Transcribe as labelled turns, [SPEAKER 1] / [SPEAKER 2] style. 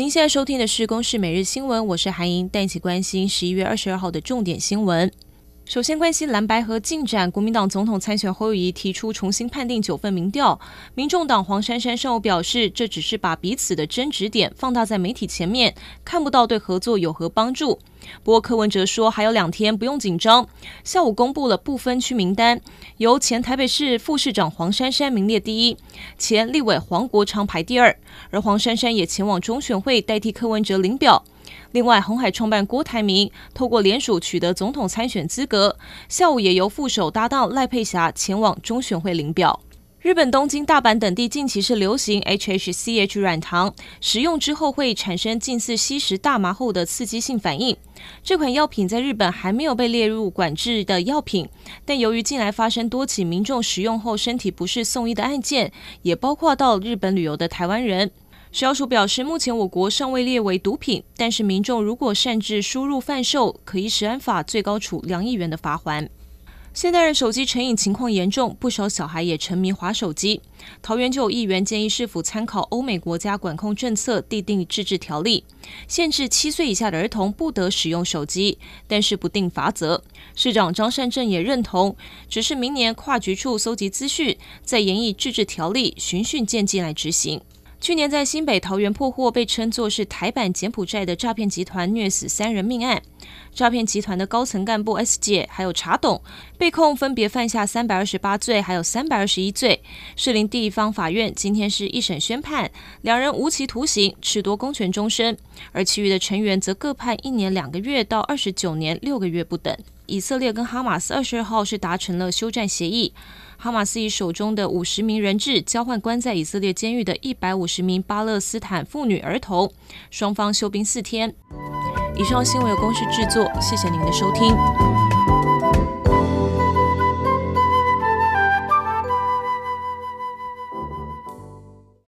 [SPEAKER 1] 您现在收听的是《公视每日新闻》，我是韩莹，带您一起关心十一月二十二号的重点新闻。首先关心蓝白合进展，国民党总统参选侯友宜提出重新判定九份民调，民众党黄珊珊上午表示，这只是把彼此的争执点放大在媒体前面，看不到对合作有何帮助。不过柯文哲说还有两天不用紧张，下午公布了不分区名单，由前台北市副市长黄珊珊名列第一，前立委黄国昌排第二，而黄珊珊也前往中选会代替柯文哲领表。另外，红海创办郭台铭透过联署取得总统参选资格，下午也由副手搭档赖佩霞前往中选会领表。日本东京、大阪等地近期是流行 HHCH 软糖，食用之后会产生近似吸食大麻后的刺激性反应。这款药品在日本还没有被列入管制的药品，但由于近来发生多起民众食用后身体不适送医的案件，也包括到日本旅游的台湾人。食药署表示，目前我国尚未列为毒品，但是民众如果擅自输入贩售，可依食安法最高处两亿元的罚锾。现代人手机成瘾情况严重，不少小孩也沉迷滑手机。桃园就有议员建议市府参考欧美国家管控政策，订定自治条例，限制七岁以下的儿童不得使用手机，但是不定罚则。市长张善政也认同，只是明年跨局处搜集资讯，再研议自治条例，循序渐进来执行。去年在新北桃园破获被称作是台版柬埔寨的诈骗集团虐死三人命案，诈骗集团的高层干部 S 姐还有查董被控分别犯下三百二十八罪，还有三百二十一罪。士林地方法院今天是一审宣判，两人无期徒刑，褫夺公权终身，而其余的成员则各判一年两个月到二十九年六个月不等。以色列跟哈马斯二十二号是达成了休战协议。哈马斯以手中的五十名人质交换关在以色列监狱的一百五十名巴勒斯坦妇女儿童，双方休兵四天。以上新闻由公式制作，谢谢您的收听。